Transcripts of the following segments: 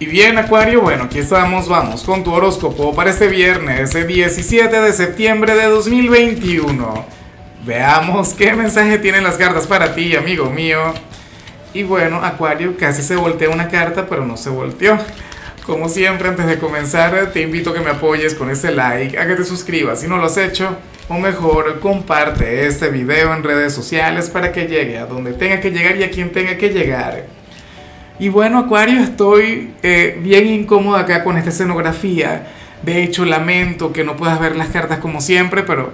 Y bien, Acuario, bueno, aquí estamos, vamos con tu horóscopo para este viernes, el 17 de septiembre de 2021. Veamos qué mensaje tienen las cartas para ti, amigo mío. Y bueno, Acuario, casi se voltea una carta, pero no se volteó. Como siempre, antes de comenzar, te invito a que me apoyes con ese like, a que te suscribas si no lo has hecho, o mejor, comparte este video en redes sociales para que llegue a donde tenga que llegar y a quien tenga que llegar. Y bueno, Acuario, estoy eh, bien incómoda acá con esta escenografía. De hecho, lamento que no puedas ver las cartas como siempre, pero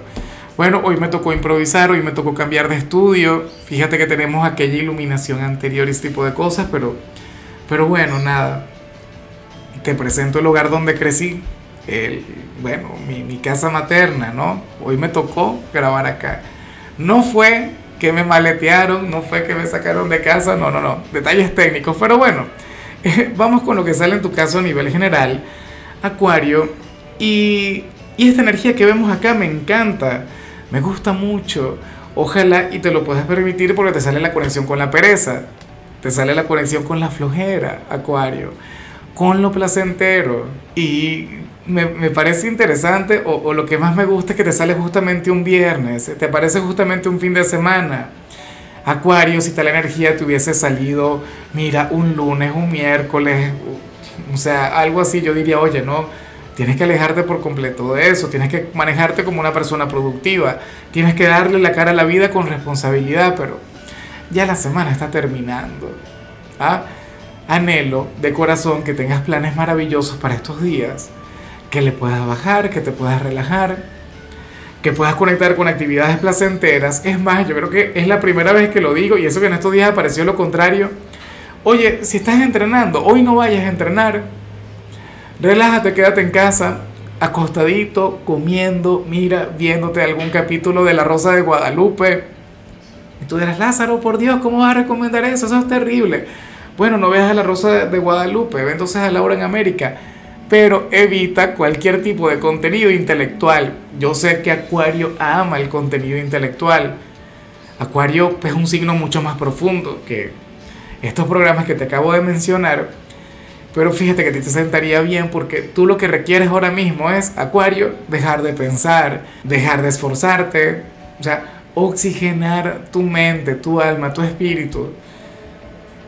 bueno, hoy me tocó improvisar, hoy me tocó cambiar de estudio. Fíjate que tenemos aquella iluminación anterior y ese tipo de cosas, pero, pero bueno, nada. Te presento el lugar donde crecí, el, bueno, mi casa materna, ¿no? Hoy me tocó grabar acá. No fue que me maletearon, no fue que me sacaron de casa, no, no, no, detalles técnicos, pero bueno, vamos con lo que sale en tu caso a nivel general, Acuario, y, y esta energía que vemos acá me encanta, me gusta mucho, ojalá y te lo puedas permitir porque te sale la conexión con la pereza, te sale la conexión con la flojera, Acuario, con lo placentero, y me, me, parece interesante o, lo que más me gusta es que te sale justamente un viernes, te parece justamente un fin de semana. Acuario, si tal energía te hubiese salido, mira, un lunes, un miércoles, o sea, algo así, yo diría, oye, no, tienes que alejarte por completo de eso, tienes que manejarte como una persona productiva, tienes que darle la cara a la vida con responsabilidad, pero ya la semana está terminando. ¿ah? Anhelo de corazón que tengas planes maravillosos para estos días que le puedas bajar, que te puedas relajar, que puedas conectar con actividades placenteras. Es más, yo creo que es la primera vez que lo digo y eso que en estos días apareció lo contrario. Oye, si estás entrenando, hoy no vayas a entrenar. Relájate, quédate en casa, acostadito, comiendo, mira, viéndote algún capítulo de La Rosa de Guadalupe. Y tú dirás, Lázaro, por Dios, ¿cómo vas a recomendar eso? Eso es terrible. Bueno, no veas a La Rosa de Guadalupe, ve entonces a Laura en América pero evita cualquier tipo de contenido intelectual. Yo sé que Acuario ama el contenido intelectual. Acuario es un signo mucho más profundo que estos programas que te acabo de mencionar. Pero fíjate que te sentaría bien porque tú lo que requieres ahora mismo es, Acuario, dejar de pensar, dejar de esforzarte, o sea, oxigenar tu mente, tu alma, tu espíritu.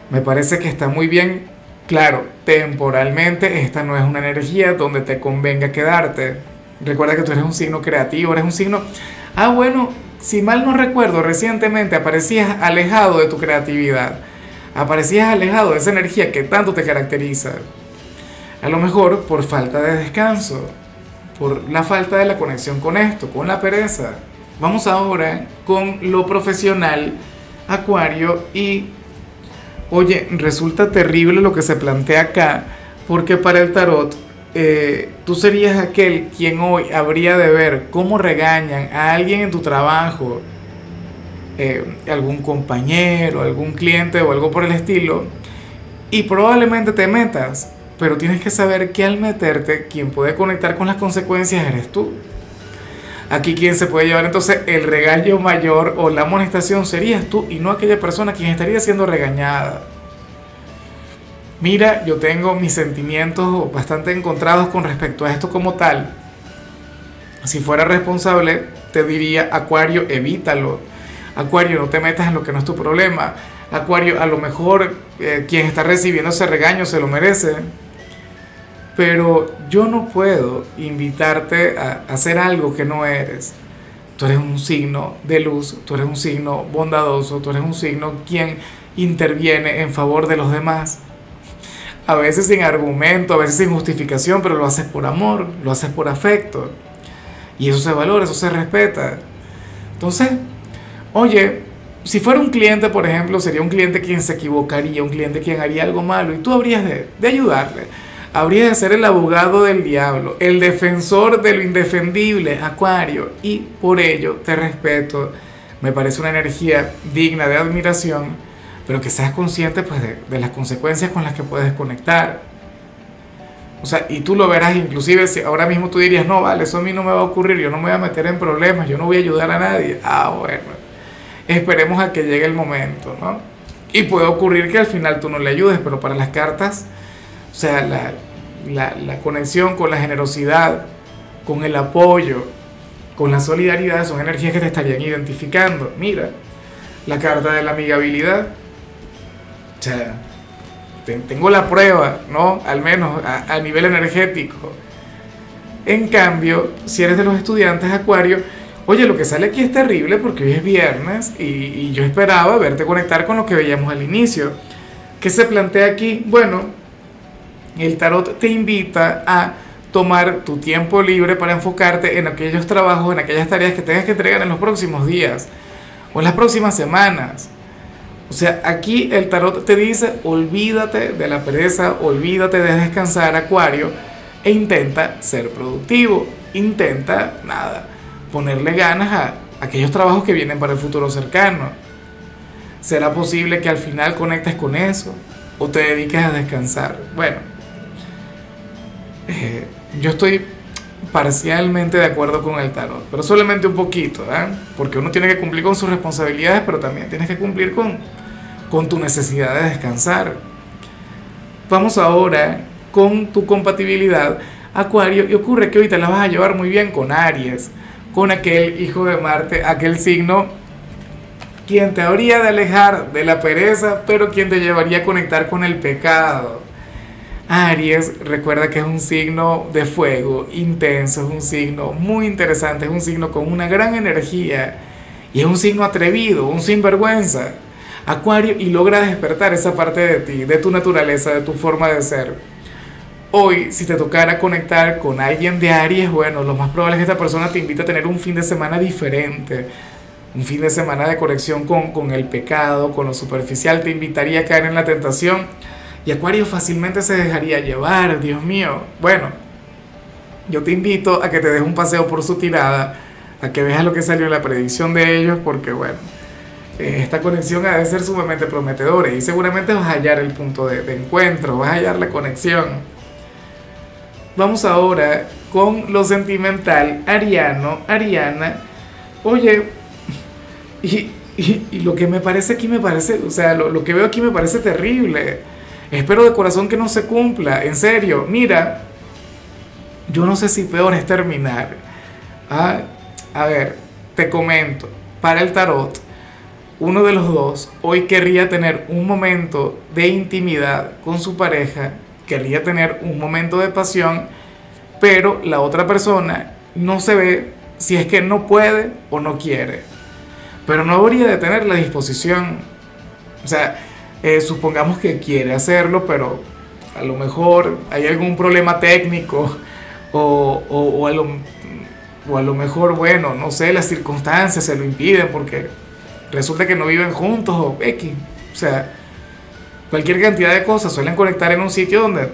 Me parece que está muy bien Claro, temporalmente esta no es una energía donde te convenga quedarte. Recuerda que tú eres un signo creativo, eres un signo... Ah, bueno, si mal no recuerdo, recientemente aparecías alejado de tu creatividad. Aparecías alejado de esa energía que tanto te caracteriza. A lo mejor por falta de descanso, por la falta de la conexión con esto, con la pereza. Vamos ahora con lo profesional, Acuario, y oye, resulta terrible lo que se plantea acá, porque para el tarot eh, tú serías aquel quien hoy habría de ver cómo regañan a alguien en tu trabajo, eh, algún compañero, algún cliente o algo por el estilo, y probablemente te metas, pero tienes que saber que al meterte, quien puede conectar con las consecuencias eres tú. Aquí quien se puede llevar entonces el regaño mayor o la amonestación serías tú y no aquella persona quien estaría siendo regañada. Mira, yo tengo mis sentimientos bastante encontrados con respecto a esto como tal. Si fuera responsable, te diría, Acuario, evítalo. Acuario, no te metas en lo que no es tu problema. Acuario, a lo mejor eh, quien está recibiendo ese regaño se lo merece pero yo no puedo invitarte a hacer algo que no eres. Tú eres un signo de luz, tú eres un signo bondadoso, tú eres un signo quien interviene en favor de los demás. A veces sin argumento, a veces sin justificación, pero lo haces por amor, lo haces por afecto. Y eso se valora, eso se respeta. Entonces, oye, si fuera un cliente, por ejemplo, sería un cliente quien se equivocaría, un cliente quien haría algo malo y tú habrías de, de ayudarle habría de ser el abogado del diablo, el defensor de lo indefendible, Acuario, y por ello te respeto, me parece una energía digna de admiración, pero que seas consciente pues, de, las consecuencias con las que puedes conectar. O sea, y tú lo verás, inclusive si ahora mismo tú dirías, no, vale, eso a mí no me va a ocurrir, yo no me voy a meter en problemas, yo no voy a ayudar a nadie. Ah, bueno, esperemos a que llegue el momento, ¿no? Y puede ocurrir que al final tú no le ayudes, pero para las cartas sea, la, la, conexión con la generosidad, con el apoyo, con la solidaridad, son energías que te estarían identificando. Mira, la carta de la amigabilidad. O sea, tengo la prueba, ¿no? Al menos a, a, nivel energético. En cambio, si eres de los estudiantes Acuario, oye, lo que sale aquí es terrible porque hoy es viernes y, y yo esperaba verte conectar con lo que veíamos al inicio. ¿Qué se plantea aquí? Bueno, el tarot te invita a tomar tu tiempo libre para enfocarte en aquellos trabajos, en aquellas tareas que tengas que entregar en los próximos días o en las próximas semanas. O sea, aquí el tarot te dice, olvídate de la pereza, olvídate de descansar, Acuario, e intenta ser productivo, intenta, nada, ponerle ganas a aquellos trabajos que vienen para el futuro cercano. ¿Será posible que al final conectes con eso o te dediques a descansar? Bueno, eh, yo estoy parcialmente de acuerdo con el tarot, pero solamente un poquito, ¿eh? porque uno tiene que cumplir con sus responsabilidades, pero también tienes que cumplir con, con tu necesidad de descansar. Vamos ahora con tu compatibilidad, Acuario, y ocurre que te la vas a llevar muy bien con Aries, con aquel hijo de Marte, aquel signo quien te habría de alejar de la pereza, pero quien te llevaría a conectar con el pecado. Aries, recuerda que es un signo de fuego, intenso, es un signo muy interesante, es un signo con una gran energía y es un signo atrevido, un sinvergüenza. Acuario y logra despertar esa parte de ti, de tu naturaleza, de tu forma de ser. Hoy, si te tocara conectar con alguien de Aries, bueno, lo más probable es que esta persona te invite a tener un fin de semana diferente, un fin de semana de conexión con, con el pecado, con lo superficial, te invitaría a caer en la tentación y Acuario fácilmente se dejaría llevar, Dios mío. Bueno, yo te invito a que te des un paseo por su tirada, a que veas lo que salió en la predicción de ellos, porque bueno, eh, esta conexión ha de ser sumamente prometedora y seguramente vas a hallar el punto de, encuentro, vas a hallar la conexión. Vamos ahora con lo sentimental, Ariano, Ariana. Oye, y, lo que me parece aquí me parece, o sea, lo que veo aquí me parece terrible Espero de corazón que no se cumpla, en serio. Mira, yo no sé si peor es terminar. Ah, a ver, te comento, para el tarot, uno de los dos hoy querría tener un momento de intimidad con su pareja, querría tener un momento de pasión, pero la otra persona no se ve si es que no puede o no quiere. Pero no habría de tener la disposición. O sea, eh, supongamos que quiere hacerlo, pero a lo mejor hay algún problema técnico o, o, a lo, o, a lo, mejor, bueno, no sé, las circunstancias se lo impiden porque resulta que no viven juntos o X. O sea, cualquier cantidad de cosas suelen conectar en un sitio donde,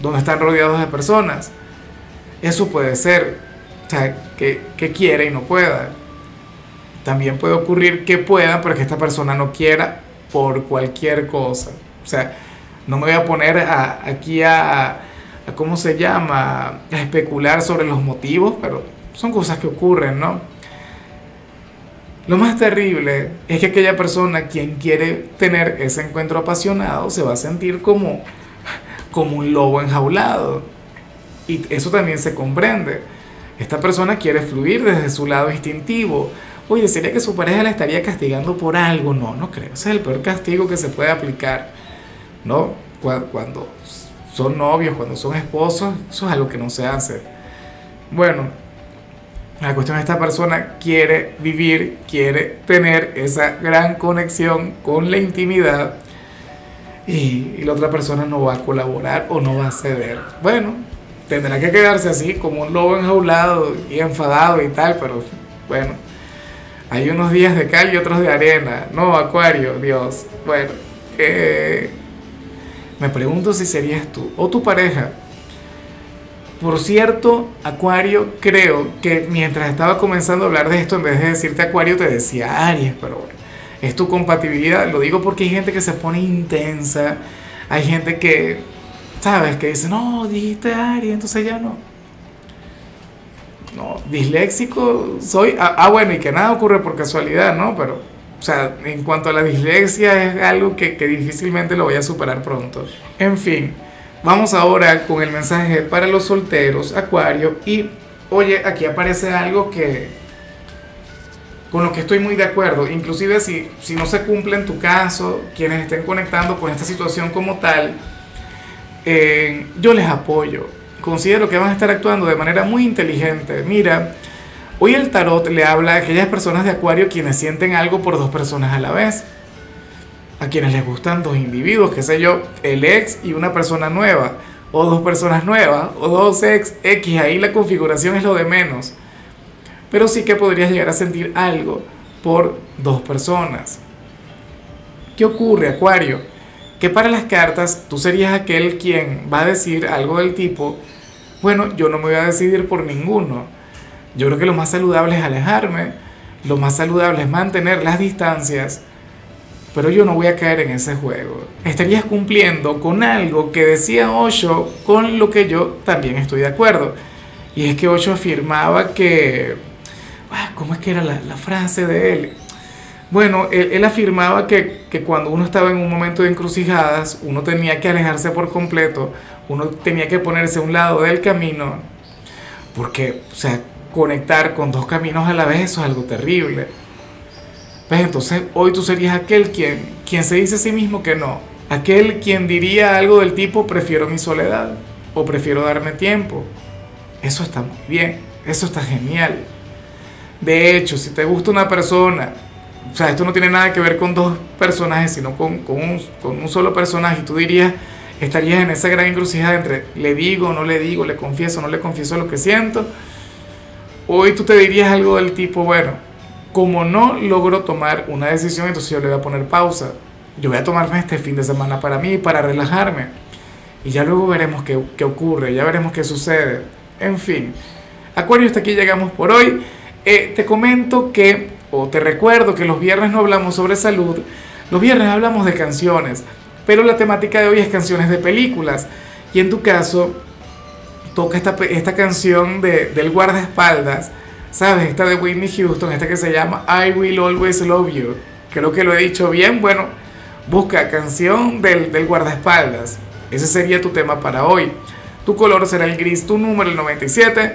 donde están rodeados de personas. Eso puede ser, o sea, que, que quiera y no pueda. También puede ocurrir que pueda, pero que esta persona no quiera por cualquier cosa. O sea, no me voy a poner a, aquí a, a, ¿cómo se llama?, a especular sobre los motivos, pero son cosas que ocurren, ¿no? Lo más terrible es que aquella persona quien quiere tener ese encuentro apasionado se va a sentir como, como un lobo enjaulado. Y eso también se comprende. Esta persona quiere fluir desde su lado instintivo, Oye, ¿sería que su pareja la estaría castigando por algo? No, no creo. Ese es el peor castigo que se puede aplicar, ¿no? Cuando son novios, cuando son esposos, eso es algo que no se hace. Bueno, la cuestión es esta persona quiere vivir, quiere tener esa gran conexión con la intimidad y, y la otra persona no va a colaborar o no va a ceder. Bueno, tendrá que quedarse así como un lobo enjaulado y enfadado y tal, pero bueno hay unos días de cal y otros de arena. No, Acuario, Dios. Bueno, eh, me pregunto si serías tú o tu pareja. Por cierto, Acuario, creo que mientras estaba comenzando a hablar de esto, en vez de decirte Acuario, te decía Aries, pero bueno, es tu compatibilidad. Lo digo porque hay gente que se pone intensa, hay gente que, ¿sabes? Que dice, no, dijiste Aries, entonces ya no no, disléxico soy. Ah, ah, bueno, y que nada ocurre por casualidad, ¿no? Pero, o sea, en cuanto a la dislexia, es algo que, difícilmente lo voy a superar pronto. En fin, Vamos ahora con el mensaje para los solteros, Acuario. Y oye, aquí aparece algo que con lo que estoy muy de acuerdo. Inclusive si, si no se cumple en tu caso, quienes estén conectando con esta situación como tal, eh, yo les apoyo. Considero que van a estar actuando de manera muy inteligente. Mira, hoy el tarot le habla a aquellas personas de Acuario quienes sienten algo por dos personas a la vez a quienes les gustan dos individuos, qué sé yo, el ex y una persona nueva, o dos personas nuevas, o dos ex, X, ahí la configuración es lo de menos. Pero sí que podrías llegar a sentir algo por dos personas. ¿Qué ocurre, Acuario? Que para las cartas tú serías aquel quien va a decir algo del tipo, bueno, yo no me voy a decidir por ninguno. Yo creo que lo más saludable es alejarme, lo más saludable es mantener las distancias pero yo no voy a caer en ese juego. Estarías cumpliendo con algo que decía Osho, con lo que yo también estoy de acuerdo. Y es que Osho afirmaba que... Ah, ¿Cómo es que era la, frase de él? Bueno, él, afirmaba que, que, cuando uno estaba en un momento de encrucijadas, uno tenía que alejarse por completo, uno tenía que ponerse a un lado del camino, porque, o sea, conectar con dos caminos a la vez, eso es algo terrible. Pues entonces hoy tú serías aquel quien, quien se dice a sí mismo que no. Aquel quien diría algo del tipo prefiero mi soledad o prefiero darme tiempo. Eso está muy bien, eso está genial. De hecho, si te gusta una persona, o sea, esto no tiene nada que ver con dos personajes, sino con, con, un, solo personaje, y tú dirías, estarías en esa gran encrucijada entre le digo, no le digo, le confieso, no le confieso lo que siento. Hoy tú te dirías algo del tipo, bueno, como no logro tomar una decisión, entonces yo le voy a poner pausa. Yo voy a tomarme este fin de semana para mí, para relajarme. Y ya luego veremos qué, qué ocurre, ya veremos qué sucede. En fin, Acuario, hasta aquí llegamos por hoy. Eh, te comento que, te recuerdo que los viernes no hablamos sobre salud, los viernes hablamos de canciones, pero la temática de hoy es canciones de películas. Y en tu caso, toca esta, esta canción de, del guardaespaldas ¿Sabes? Esta de Whitney Houston, esta que se llama I Will Always Love You. Creo que lo he dicho bien. Bueno, busca canción del, del guardaespaldas. Ese sería tu tema para hoy. Tu color será el gris, tu número el 97.